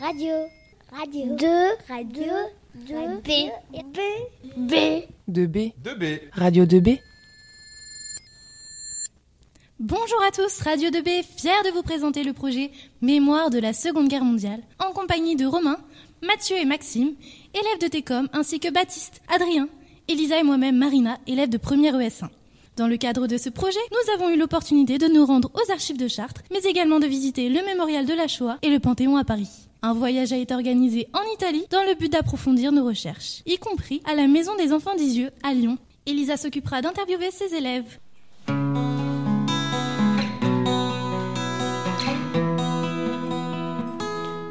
Radio. Radio. 2. Radio. 2. B. B. B. 2B. 2B. Radio 2B. Bonjour à tous, Radio 2B, fier de vous présenter le projet Mémoire de la Seconde Guerre mondiale, en compagnie de Romain, Mathieu et Maxime, élèves de TECOM, ainsi que Baptiste, Adrien, Elisa et moi-même Marina, élèves de première ES1. Dans le cadre de ce projet, nous avons eu l'opportunité de nous rendre aux archives de Chartres, mais également de visiter le mémorial de la Shoah et le Panthéon à Paris. Un voyage a été organisé en Italie dans le but d'approfondir nos recherches, y compris à la Maison des Enfants d'Isieux à Lyon. Elisa s'occupera d'interviewer ses élèves.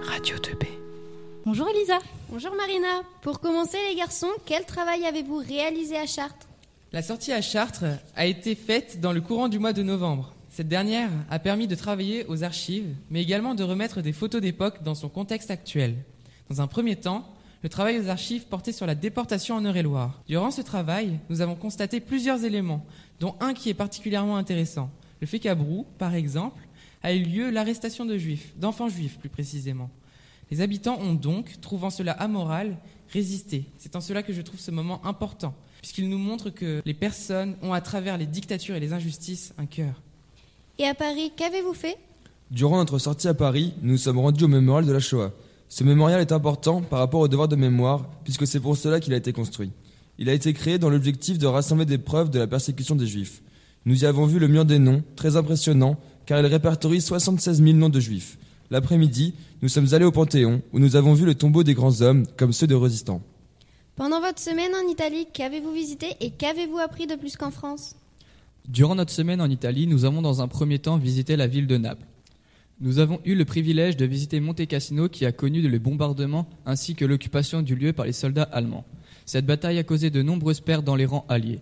Radio 2B. Bonjour Elisa. Bonjour Marina. Pour commencer les garçons, quel travail avez-vous réalisé à Chartres? La sortie à Chartres a été faite dans le courant du mois de novembre. Cette dernière a permis de travailler aux archives, mais également de remettre des photos d'époque dans son contexte actuel. Dans un premier temps, le travail aux archives portait sur la déportation en Eure-et-Loire. Durant ce travail, nous avons constaté plusieurs éléments, dont un qui est particulièrement intéressant. Le fait qu'à Brou, par exemple, a eu lieu l'arrestation de juifs, d'enfants juifs plus précisément. Les habitants ont donc, trouvant cela amoral, résisté. C'est en cela que je trouve ce moment important, puisqu'il nous montre que les personnes ont à travers les dictatures et les injustices un cœur. Et à Paris, qu'avez-vous fait? Durant notre sortie à Paris, nous nous sommes rendus au mémorial de la Shoah. Ce mémorial est important par rapport au devoir de mémoire, puisque c'est pour cela qu'il a été construit. Il a été créé dans l'objectif de rassembler des preuves de la persécution des Juifs. Nous y avons vu le mur des noms, très impressionnant, car il répertorie 76 000 noms de Juifs. L'après-midi, nous sommes allés au Panthéon, où nous avons vu le tombeau des grands hommes, comme ceux de résistants. Pendant votre semaine en Italie, qu'avez-vous visité et qu'avez-vous appris de plus qu'en France? Durant notre semaine en Italie, nous avons dans un premier temps visité la ville de Naples. Nous avons eu le privilège de visiter Monte Cassino qui a connu le bombardement ainsi que l'occupation du lieu par les soldats allemands. Cette bataille a causé de nombreuses pertes dans les rangs alliés.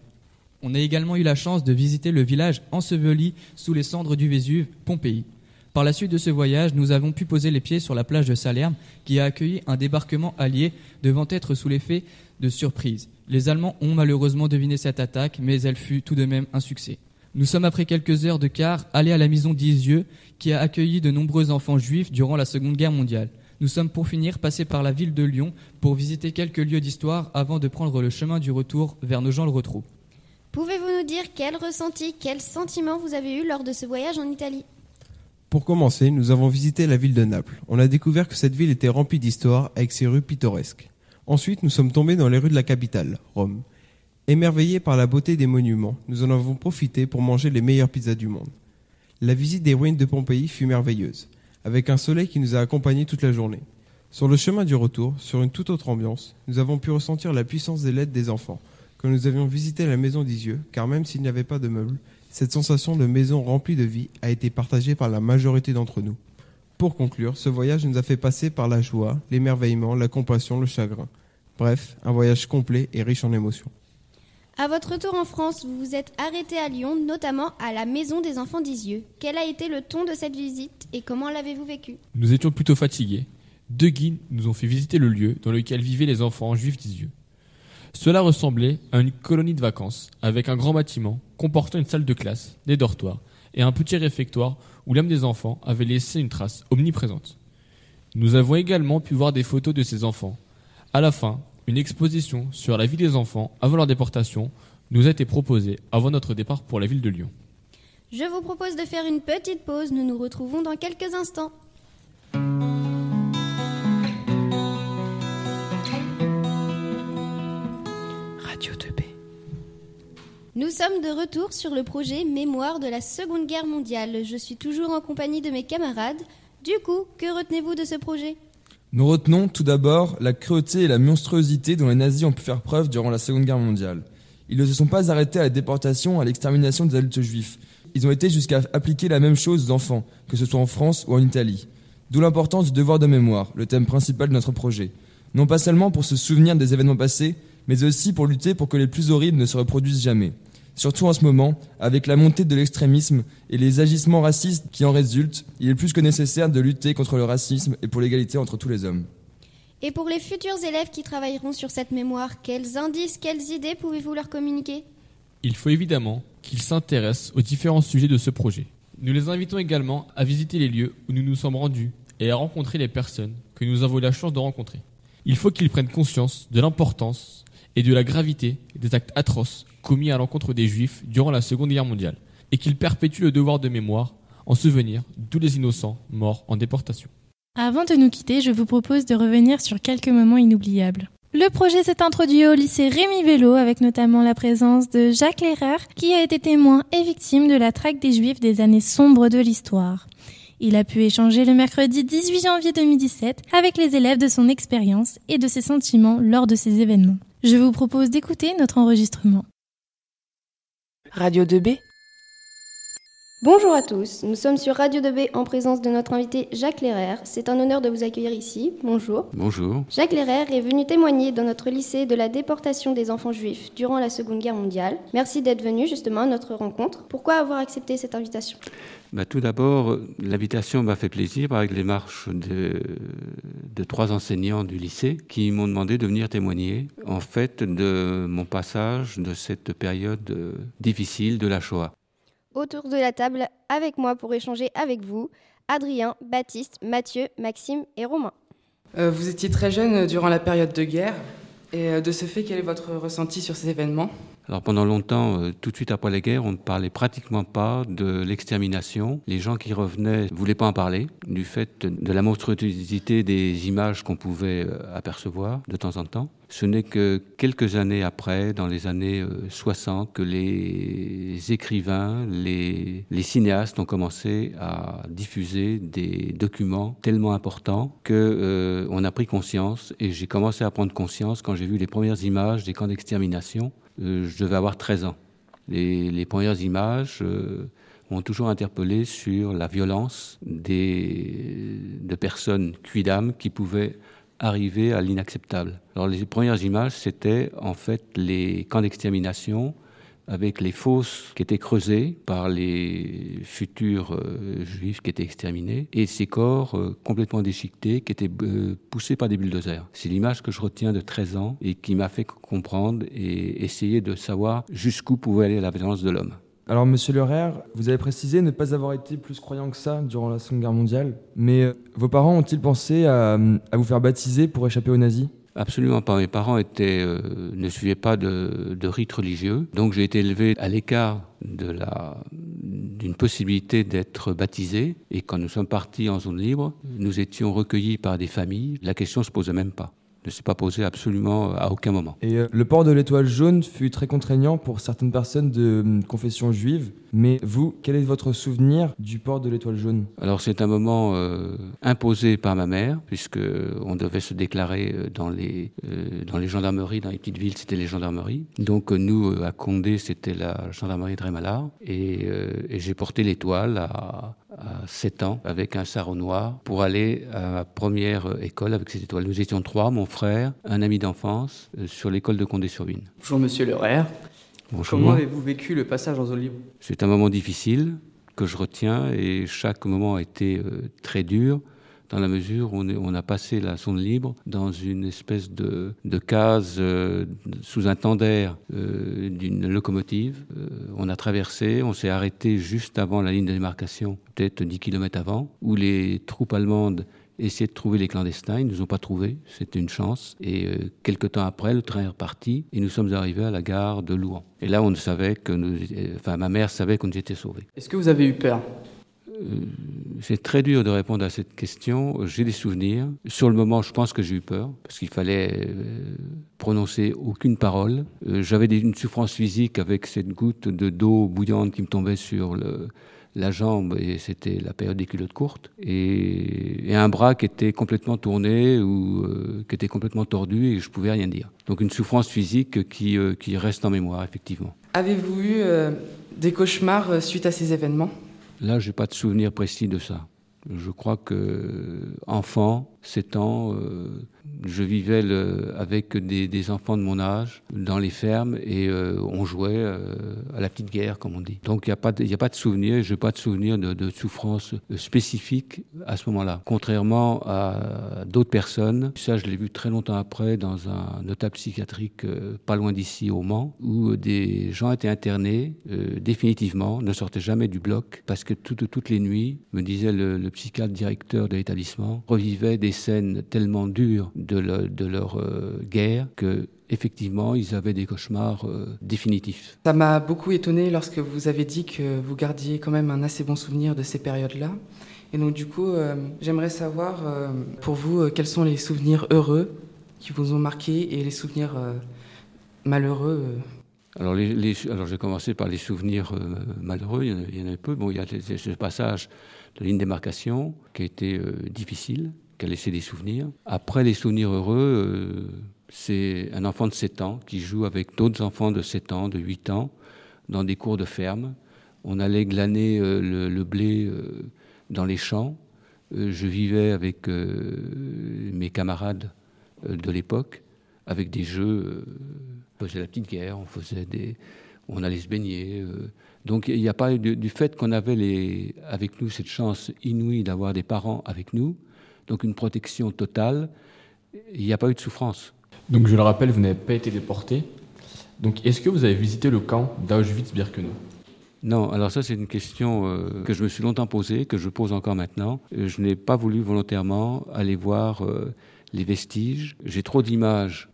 On a également eu la chance de visiter le village enseveli sous les cendres du Vésuve, Pompéi. Par la suite de ce voyage, nous avons pu poser les pieds sur la plage de Salerne qui a accueilli un débarquement allié devant être sous l'effet de surprise. Les Allemands ont malheureusement deviné cette attaque, mais elle fut tout de même un succès. Nous sommes après quelques heures de quart allés à la maison d'Isieux qui a accueilli de nombreux enfants juifs durant la Seconde Guerre mondiale. Nous sommes pour finir passés par la ville de Lyon pour visiter quelques lieux d'histoire avant de prendre le chemin du retour vers nos gens le retrou. Pouvez-vous nous dire quel ressenti, quel sentiment vous avez eu lors de ce voyage en Italie? Pour commencer, nous avons visité la ville de Naples. On a découvert que cette ville était remplie d'histoire avec ses rues pittoresques. Ensuite, nous sommes tombés dans les rues de la capitale, Rome. Émerveillés par la beauté des monuments, nous en avons profité pour manger les meilleures pizzas du monde. La visite des ruines de Pompéi fut merveilleuse, avec un soleil qui nous a accompagnés toute la journée. Sur le chemin du retour, sur une toute autre ambiance, nous avons pu ressentir la puissance des lettres des enfants, quand nous avions visité la maison d'Isieux, car même s'il n'y avait pas de meubles, cette sensation de maison remplie de vie a été partagée par la majorité d'entre nous. Pour conclure, ce voyage nous a fait passer par la joie, l'émerveillement, la compassion, le chagrin. Bref, un voyage complet et riche en émotions. À votre retour en France, vous vous êtes arrêté à Lyon, notamment à la Maison des Enfants d'Isieux. Quel a été le ton de cette visite et comment l'avez-vous vécu? Nous étions plutôt fatigués. Deux guides nous ont fait visiter le lieu dans lequel vivaient les enfants juifs d'Isieux. Cela ressemblait à une colonie de vacances, avec un grand bâtiment comportant une salle de classe, des dortoirs et un petit réfectoire où l'âme des enfants avait laissé une trace omniprésente. Nous avons également pu voir des photos de ces enfants. À la fin, une exposition sur la vie des enfants avant leur déportation nous a été proposée avant notre départ pour la ville de Lyon. Je vous propose de faire une petite pause, nous nous retrouvons dans quelques instants. Nous sommes de retour sur le projet Mémoire de la Seconde Guerre mondiale. Je suis toujours en compagnie de mes camarades. Du coup, que retenez-vous de ce projet? Nous retenons tout d'abord la cruauté et la monstruosité dont les nazis ont pu faire preuve durant la Seconde Guerre mondiale. Ils ne se sont pas arrêtés à la déportation, à l'extermination des adultes juifs. Ils ont été jusqu'à appliquer la même chose aux enfants, que ce soit en France ou en Italie. D'où l'importance du devoir de mémoire, le thème principal de notre projet. Non pas seulement pour se souvenir des événements passés, mais aussi pour lutter pour que les plus horribles ne se reproduisent jamais. Surtout en ce moment, avec la montée de l'extrémisme et les agissements racistes qui en résultent, il est plus que nécessaire de lutter contre le racisme et pour l'égalité entre tous les hommes. Et pour les futurs élèves qui travailleront sur cette mémoire, quels indices, quelles idées pouvez-vous leur communiquer? Il faut évidemment qu'ils s'intéressent aux différents sujets de ce projet. Nous les invitons également à visiter les lieux où nous nous sommes rendus et à rencontrer les personnes que nous avons eu la chance de rencontrer. Il faut qu'ils prennent conscience de l'importance et de la gravité des actes atroces commis à l'encontre des Juifs durant la Seconde Guerre mondiale, et qu'ils perpétuent le devoir de mémoire en souvenir de tous les innocents morts en déportation. Avant de nous quitter, je vous propose de revenir sur quelques moments inoubliables. Le projet s'est introduit au lycée Rémi Vélo avec notamment la présence de Jacques Lehrer qui a été témoin et victime de la traque des Juifs des années sombres de l'histoire. Il a pu échanger le mercredi 18 janvier 2017 avec les élèves de son expérience et de ses sentiments lors de ces événements. Je vous propose d'écouter notre enregistrement. Radio 2B Bonjour à tous, nous sommes sur Radio 2B en présence de notre invité Jacques Lehrer. C'est un honneur de vous accueillir ici. Bonjour. Bonjour. Jacques Lehrer est venu témoigner dans notre lycée de la déportation des enfants juifs durant la Seconde Guerre mondiale. Merci d'être venu justement à notre rencontre. Pourquoi avoir accepté cette invitation? Bah, Tout d'abord, l'invitation m'a fait plaisir avec les marches de, de trois enseignants du lycée qui m'ont demandé de venir témoigner en fait de mon passage de cette période euh, difficile de la Shoah autour de la table avec moi pour échanger avec vous, Adrien, Baptiste, Mathieu, Maxime et Romain. Euh, vous étiez très jeune durant la période de guerre. Et euh, de ce fait, quel est votre ressenti sur ces événements? Alors pendant longtemps, euh, tout de suite après la guerre, on ne parlait pratiquement pas de l'extermination. Les gens qui revenaient ne voulaient pas en parler, du fait de la monstruosité des images qu'on pouvait euh, apercevoir de temps en temps. Ce n'est que quelques années après, dans les années 60, que les écrivains, les, les cinéastes ont commencé à diffuser des documents tellement importants que on a pris conscience. Et j'ai commencé à prendre conscience quand j'ai vu les premières images des camps d'extermination euh, je devais avoir 13 ans. Les, premières images euh, m'ont toujours interpellé sur la violence des, de personnes cuidames qui pouvaient arriver à l'inacceptable. Alors les premières images, c'était en fait les camps d'extermination avec les fosses qui étaient creusées par les futurs euh, juifs qui étaient exterminés et ces corps euh, complètement déchiquetés qui étaient euh, poussés par des bulldozers. C'est l'image que je retiens de 13 ans et qui m'a fait comprendre et essayer de savoir jusqu'où pouvait aller la violence de l'homme. Alors, monsieur Lerer, vous avez précisé ne pas avoir été plus croyant que ça durant la Seconde Guerre mondiale, mais vos parents ont-ils pensé à, à vous faire baptiser pour échapper aux nazis? Absolument pas. Mes parents euh, ne suivaient pas de, de rite religieux, donc j'ai été élevé à l'écart d'une possibilité d'être baptisé. Et quand nous sommes partis en zone libre, nous étions recueillis par des familles. La question se posait même pas ne s'est pas posé absolument à aucun moment. Et euh, le port de l'étoile jaune fut très contraignant pour certaines personnes de hum, confession juive. Mais vous, quel est votre souvenir du port de l'étoile jaune? Alors c'est un moment euh, imposé par ma mère, puisque on devait se déclarer euh, dans les dans les gendarmeries, dans les petites villes, c'était les gendarmeries. Donc nous à Condé, c'était la gendarmerie de Rémalard, et, et j'ai porté l'étoile à, à 7 ans avec un sarrau noir pour aller à ma première école avec cette étoile. Nous étions trois, mon frère, un ami d'enfance, euh, sur l'école de Condé-sur-Vigne. Bonjour Monsieur Lerer. Bonjour. Comment avez-vous vécu le passage en zone libre C'est un moment difficile que je retiens et chaque moment a été euh, très dur dans la mesure où on, a passé la sonde libre dans une espèce de, case euh, sous un tender euh, d'une locomotive. Euh, on a traversé, on s'est arrêté juste avant la ligne de démarcation, peut-être 10 km avant, où les troupes allemandes essayaient de trouver les clandestins. Ils ne nous ont pas trouvés, c'était une chance. Et quelques temps après, le train est reparti et nous sommes arrivés à la gare de Louan. Et là, on savait que enfin, ma mère savait qu'on était sauvés. Est-ce que vous avez eu peur? euh, c'est très dur de répondre à cette question. J'ai des souvenirs. Sur le moment, je pense que j'ai eu peur parce qu'il fallait euh, prononcer aucune parole. Euh, j'avais une souffrance physique avec cette goutte de d'eau bouillante qui me tombait sur la jambe et c'était la période des culottes courtes et, un bras qui était complètement tourné ou qui était complètement tordu et je pouvais rien dire. Donc une souffrance physique qui reste en mémoire effectivement. Avez-vous eu des cauchemars suite à ces événements? Là, je n'ai pas de souvenir précis de ça. Je crois que enfant, 7 ans, euh, je vivais avec des, enfants de mon âge dans les fermes et euh, on jouait euh, à la petite guerre, comme on dit. Donc il n'y a, pas de, souvenir, je n'ai pas de souvenir de, de souffrance spécifique à ce moment-là. Contrairement à d'autres personnes, ça je l'ai vu très longtemps après dans un hôpital psychiatrique pas loin d'ici au Mans, où des gens étaient internés définitivement, ne sortaient jamais du bloc, parce que toutes les nuits, me disait le, le psychiatre directeur de l'établissement, revivaient des scènes tellement dures de, de leur euh, guerre que effectivement, ils avaient des cauchemars euh, définitifs. Ça m'a beaucoup étonné lorsque vous avez dit que vous gardiez quand même un assez bon souvenir de ces périodes-là. Et donc du coup, euh, j'aimerais savoir pour vous quels sont les souvenirs heureux qui vous ont marqué et les souvenirs malheureux. Alors, les, alors, je vais commencer par les souvenirs malheureux, il y, en a, peu. Bon, il y a ce passage de ligne démarcation qui a été difficile, qui a laissé des souvenirs. Après, les souvenirs heureux, euh, c'est un enfant de 7 ans qui joue avec d'autres enfants de 7 ans, de 8 ans, dans des cours de ferme. On allait glaner euh, le, blé euh, dans les champs. je vivais avec mes camarades de l'époque, avec des jeux. on faisait la petite guerre, on faisait des, on allait se baigner. donc il n'y a pas du, du fait qu'on avait les, avec nous cette chance inouïe d'avoir des parents avec nous donc une protection totale. Il n'y a pas eu de souffrance. Donc je le rappelle, vous n'avez pas été déporté. Donc est-ce que vous avez visité le camp d'Auschwitz-Birkenau? Non, alors ça c'est une question euh, que je me suis longtemps posée, que je pose encore maintenant. Euh, je n'ai pas voulu volontairement aller voir euh, les vestiges. J'ai trop d'images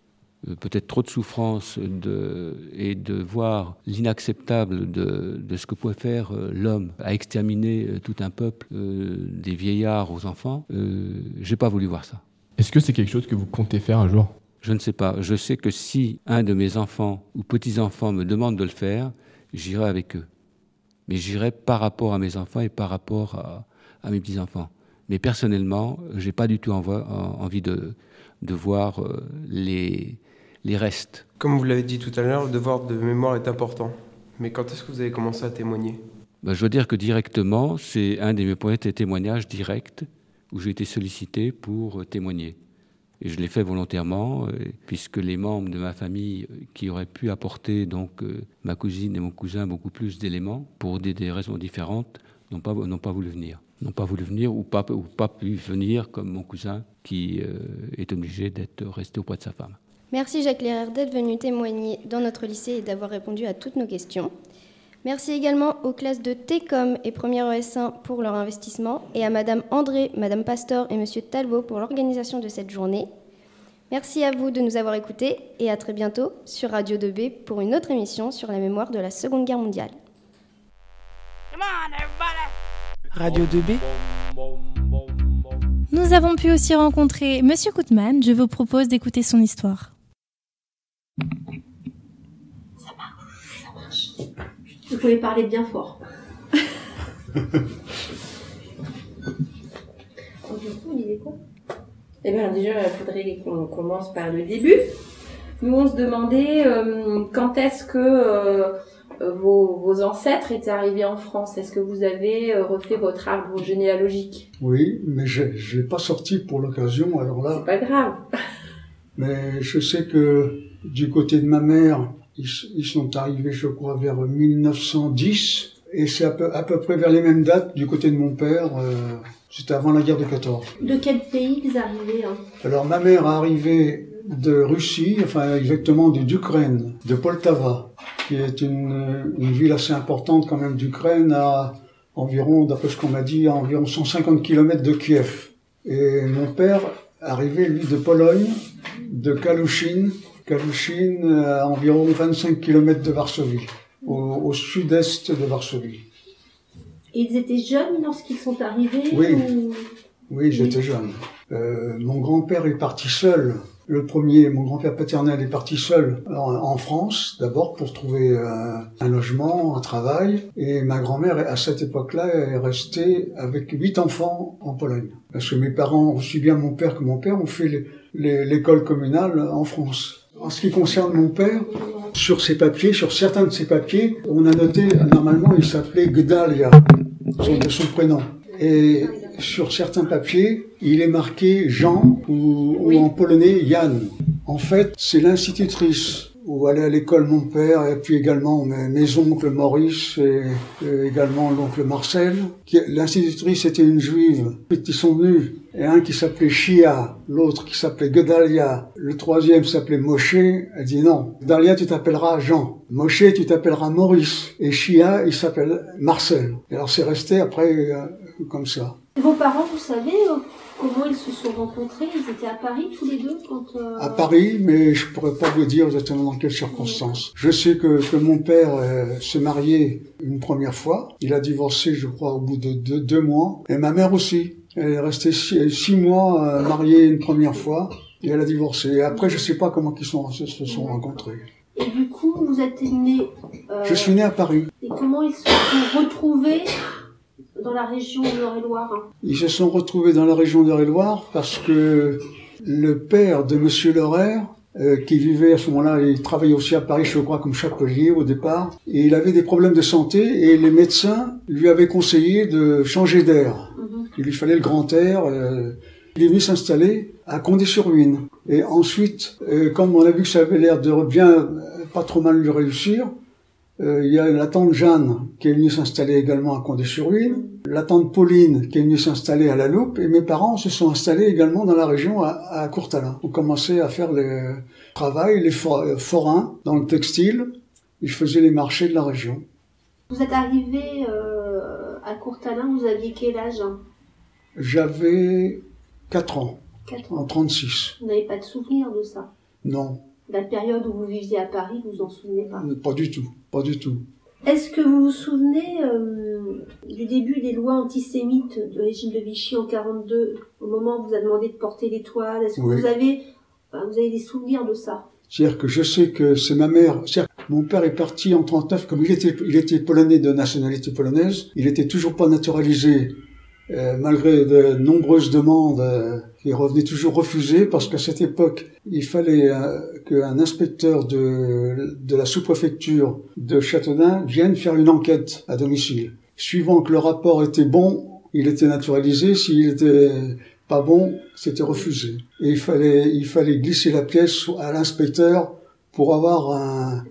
peut-être trop de souffrance de, et de voir l'inacceptable de, de, ce que pouvait faire euh, l'homme à exterminer euh, tout un peuple, des vieillards aux enfants, euh, j'ai pas voulu voir ça. Est-ce que c'est quelque chose que vous comptez faire un jour? Je ne sais pas. Je sais que si un de mes enfants ou petits-enfants me demande de le faire, j'irai avec eux. Mais j'irai par rapport à mes enfants et par rapport à, à mes petits-enfants. Mais personnellement, j'ai pas du tout envie de, de voir les, les restes. Comme vous l'avez dit tout à l'heure, le devoir de mémoire est important. Mais quand est-ce que vous avez commencé à témoigner? Ben, Je veux dire que directement, c'est un des mes premiers témoignages directs où j'ai été sollicité pour euh, témoigner. Et je l'ai fait volontairement, euh, puisque les membres de ma famille euh, qui auraient pu apporter, donc ma cousine et mon cousin, beaucoup plus d'éléments, pour des, raisons différentes, n'ont pas, n'ont pas voulu venir. N'ont pas voulu venir ou pas, ou pas pu venir, comme mon cousin, qui est obligé d'être resté auprès de sa femme. Merci Jacques Leraire d'être venu témoigner dans notre lycée et d'avoir répondu à toutes nos questions. Merci également aux classes de TECOM et 1er ES1 pour leur investissement et à Madame André, Madame Pastor et Monsieur Talbot pour l'organisation de cette journée. Merci à vous de nous avoir écoutés et à très bientôt sur Radio 2B pour une autre émission sur la mémoire de la Seconde Guerre mondiale. Radio 2B Nous avons pu aussi rencontrer Monsieur Koutman. Je vous propose d'écouter son histoire. Ça marche, ça marche. Vous pouvez parler bien fort. Donc, du coup, il est quoi Eh bien, déjà, il faudrait qu'on commence par le début. Nous, on se demandait euh, quand est-ce que euh, vos, vos, ancêtres étaient arrivés en France? Est-ce que vous avez euh, refait votre arbre généalogique? Oui, mais je ne l'ai pas sorti pour l'occasion, alors là... C'est pas grave. mais je sais que du côté de ma mère, ils, sont arrivés, je crois, vers 1910. Et c'est à peu, à peu près vers les mêmes dates du côté de mon père. Euh, c'était avant la guerre de 14. De quel pays vous arrivez hein? Alors ma mère est arrivée de Russie, enfin exactement d'Ukraine, de Poltava, qui est une, une ville assez importante quand même d'Ukraine, à environ, d'après ce qu'on m'a dit, à environ 150 km de Kiev. Et mon père arrivait, lui, de Pologne, de Kalushin, Kalushin, à environ 25 km de Varsovie, au, sud-est de Varsovie. ils étaient jeunes lorsqu'ils sont arrivés Oui, oui j'étais jeune. Euh, mon grand-père est parti seul. Le premier, mon grand-père paternel est parti seul en, France, d'abord pour trouver un logement, un travail. Et ma grand-mère, à cette époque-là, est restée avec huit enfants en Pologne. Parce que mes parents, aussi bien mon père que mon père, ont fait l'école communale en France. En ce qui concerne mon père, sur ses papiers, sur certains de ses papiers, on a noté, normalement, il s'appelait Gdalia, de son prénom. Et sur certains papiers, il est marqué Jean ou, ou en polonais Jan. En fait, c'est l'institutrice où allait à l'école mon père et puis également mes, oncles Maurice et, également l'oncle Marcel. L'institutrice était une juive. Ils sont venus et un qui s'appelait Shia, l'autre qui s'appelait Gedalia, le troisième s'appelait Moshe. Elle dit non, Gedalia tu t'appelleras Jean, Moshe tu t'appelleras Maurice et Shia il s'appelle Marcel. Et alors c'est resté après euh, comme ça. Vos parents, vous savez, euh, comment ils se sont rencontrés Ils étaient à Paris tous les deux quand euh, À Paris, mais je pourrais pas vous dire exactement dans quelles circonstances. Je sais que, que mon père euh, s'est marié une première fois. Il a divorcé, je crois, au bout de deux, deux mois. Et ma mère aussi. Elle est restée six, six mois euh, mariée une première fois. Et elle a divorcé. Et après, je sais pas comment ils sont, se, se sont rencontrés. Et du coup, vous êtes né. euh, Je suis né à Paris. Et comment ils se sont retrouvés dans la région Eure-et-Loire hein Ils se sont retrouvés dans la région d'Eure-et-Loire parce que le père de Monsieur Lorrer, euh, qui vivait à ce moment-là, il travaillait aussi à Paris, je crois, comme chapelier au départ, et il avait des problèmes de santé et les médecins lui avaient conseillé de changer d'air. Il lui fallait le grand air. euh, il est venu s'installer à Condé-sur-Huine. Et ensuite, euh, comme on a vu que ça avait l'air de bien, euh, pas trop mal lui réussir, euh, il y a la tante Jeanne qui est venue s'installer également à Condé-sur-Huine, la tante Pauline qui est venue s'installer à La Loupe, et mes parents se sont installés également dans la région à, à Courtalin. On commençait à faire le travail, les for- euh, forains dans le textile. Ils faisaient les marchés de la région. Vous êtes arrivé euh, à Courtalin, vous aviez quel âge hein? J'avais 4 ans, Quatre en ans. 36. Vous n'avez pas de souvenir de ça? Non, La période où vous viviez à Paris, vous vous en souvenez pas pas du tout, pas du tout. Est-ce que vous vous souvenez euh, du début des lois antisémites du régime de Vichy en 42, au moment où vous a demandé de porter l'étoile? Est-ce que Oui. vous avez, enfin, vous avez des souvenirs de ça? C'est-à-dire que je sais que c'est ma mère. Mon père est parti en 39, comme il était, il était polonais de nationalité polonaise. Il était toujours pas naturalisé, euh, malgré de nombreuses demandes. euh, il revenait toujours refusé parce qu'à cette époque, il fallait euh, qu'un inspecteur de, de la sous-préfecture de Châteaudun vienne faire une enquête à domicile. Suivant que le rapport était bon, il était naturalisé. S'il était pas bon, c'était refusé. Et il fallait, il fallait glisser la pièce à l'inspecteur pour avoir un,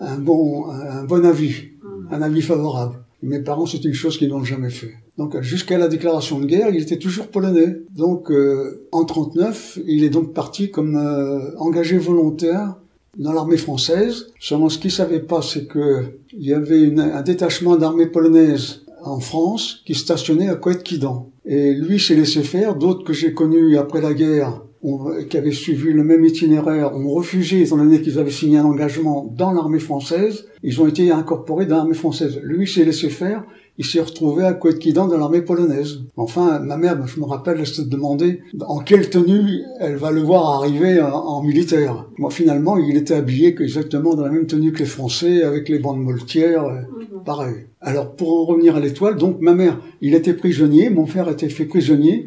un bon, un bon avis, un avis favorable. Mes parents, c'est une chose qu'ils n'ont jamais fait. Donc, jusqu'à la déclaration de guerre, il était toujours polonais. Donc, euh, en 39, il est donc parti comme euh, engagé volontaire dans l'armée française. Seulement, ce qu'il savait pas, c'est que il y avait une- un détachement d'armée polonaise en France qui stationnait à Coët-Quidan. Et lui s'est laissé faire. D'autres que j'ai connus après la guerre, ont- qui avaient suivi le même itinéraire, ont refusé, étant donné qu'ils avaient signé un engagement dans l'armée française. Ils ont été incorporés dans l'armée française. Lui s'est laissé faire. Il s'est retrouvé à Coët-Quidan dans l'armée polonaise. Enfin, ma mère, je me rappelle, elle s'est demandé en quelle tenue elle va le voir arriver en, en militaire. Moi, finalement, il était habillé exactement dans la même tenue que les Français, avec les bandes moltières, euh, pareil. Alors, pour en revenir à l'étoile, donc ma mère, il était prisonnier, mon frère était fait prisonnier.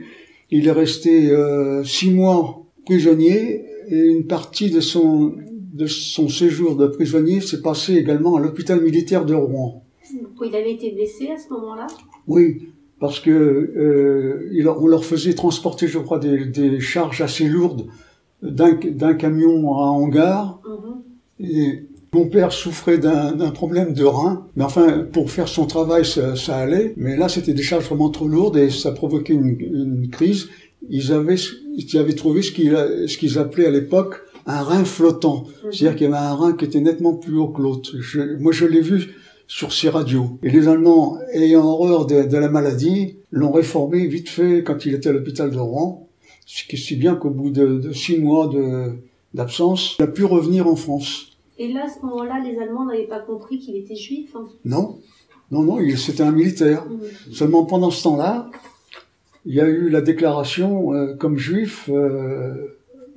Il est resté euh, six mois prisonnier et une partie de son de son séjour de prisonnier s'est passé également à l'hôpital militaire de Rouen. Il avait été blessé à ce moment-là? Oui, parce que euh, il- on leur faisait transporter, je crois, des, des charges assez lourdes d'un d'un camion à un hangar. Et mon père souffrait d'un problème de rein, mais enfin, pour faire son travail, ça, ça allait. Mais là, c'était des charges vraiment trop lourdes et ça provoquait une, une crise. Ils avaient, ils avaient trouvé ce qu'ils appelaient à l'époque un rein flottant. C'est-à-dire qu'il y avait un rein qui était nettement plus haut que l'autre. Moi, je l'ai vu sur ces radios. Et les Allemands, ayant horreur de, de la maladie, l'ont réformé vite fait quand il était à l'hôpital de Rouen. Ce qui est si bien qu'au bout de, de six mois d'absence, il a pu revenir en France. Et là, à ce moment-là, les Allemands n'avaient pas compris qu'il était juif. hein. Non, non, non, il- c'était un militaire. Seulement pendant ce temps-là, il y a eu la déclaration euh, comme juif euh,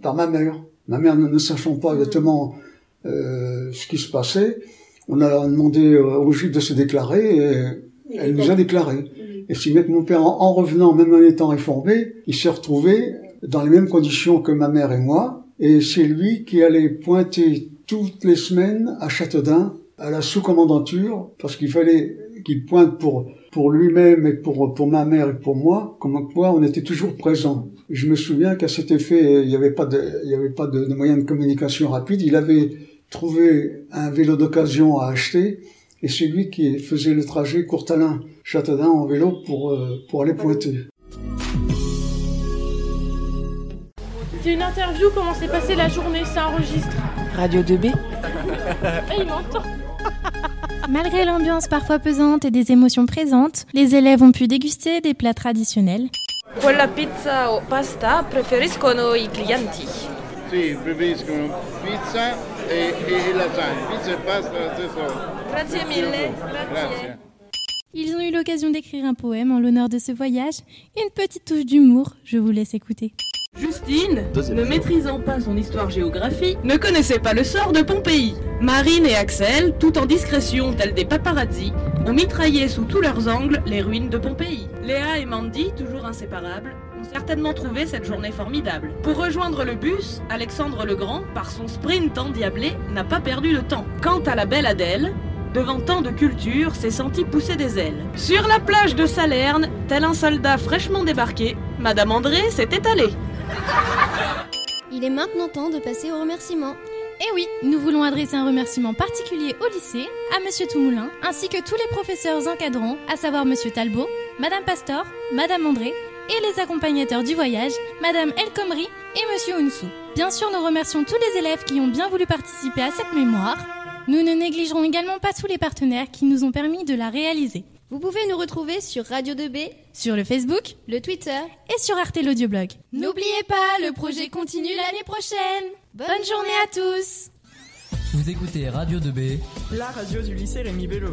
par ma mère. Ma mère, ne, ne sachant pas exactement euh, ce qui se passait, on a demandé aux juifs de se déclarer et elle nous a déclaré. Et si mon père, en, en revenant, même en étant réformé, il s'est retrouvé dans les mêmes conditions que ma mère et moi. Et c'est lui qui allait pointer toutes les semaines à Châteaudun, à la sous-commandanture, parce qu'il fallait qu'il pointe pour pour lui-même et pour pour ma mère et pour moi, comme quoi on était toujours présents. Je me souviens qu'à cet effet, il n'y avait pas de il y avait pas de moyens de communication rapide. Il avait trouvé un vélo d'occasion à acheter et c'est lui qui faisait le trajet Courtalin-Châteaudun en vélo pour euh, pour aller pointer. C'est une interview, comment s'est passée la journée, ça enregistre? Radio 2B Ah, il m'entend. Malgré l'ambiance parfois pesante et des émotions présentes, les élèves ont pu déguster des plats traditionnels. Quella pizza o pasta preferiscono i clienti. Sì, preferiscono pizza e, e lasagne. Pizza e pasta la stessa Grazie mille. Grazie. Ils ont eu l'occasion d'écrire un poème en l'honneur de ce voyage. Une petite touche d'humour, je vous laisse écouter. Justine, ne maîtrisant pas son histoire-géographie, ne connaissait pas le sort de Pompéi. Marine et Axel, tout en discrétion tels des paparazzis, ont mitraillé sous tous leurs angles les ruines de Pompéi. Léa et Mandy, toujours inséparables, ont certainement trouvé cette journée formidable. Pour rejoindre le bus, Alexandre le Grand, par son sprint endiablé, n'a pas perdu de temps. Quant à la belle Adèle, devant tant de culture, s'est sentie pousser des ailes. Sur la plage de Salerne, tel un soldat fraîchement débarqué, Madame André s'est étalée. Il est maintenant temps de passer aux remerciements. Et oui, nous voulons adresser un remerciement particulier au lycée, à Monsieur Toumoulin, ainsi que tous les professeurs encadrants, à savoir Monsieur Talbot, Madame Pastor, Madame André, et les accompagnateurs du voyage, Madame El Khomri et Monsieur Unsou. Bien sûr, nous remercions tous les élèves qui ont bien voulu participer à cette mémoire. Nous ne négligerons également pas tous les partenaires qui nous ont permis de la réaliser. Vous pouvez nous retrouver sur Radio 2B, Sur le Facebook le Twitter. et sur Arte l'Audioblog. N'oubliez pas, le projet continue l'année prochaine. Bonne journée à tous Vous écoutez Radio 2B. La radio du lycée Rémi Bello.